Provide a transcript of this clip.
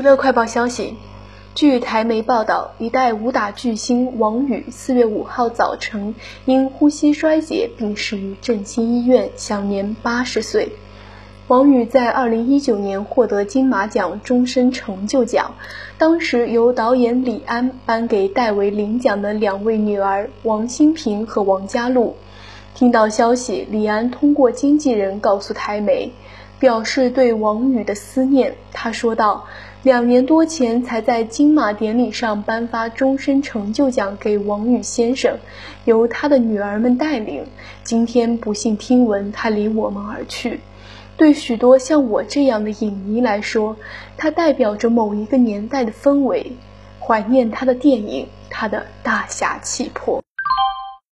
娱乐快报消息，据台媒报道，一代武打巨星王宇四月五号早晨因呼吸衰竭病逝于振兴医院，享年八十岁。王宇在二零一九年获得金马奖终身成就奖，当时由导演李安颁给代为领奖的两位女儿王馨平和王佳璐。听到消息，李安通过经纪人告诉台媒，表示对王宇的思念。他说道。两年多前，才在金马典礼上颁发终身成就奖给王宇先生，由他的女儿们带领。今天不幸听闻他离我们而去，对许多像我这样的影迷来说，他代表着某一个年代的氛围。怀念他的电影，他的大侠气魄。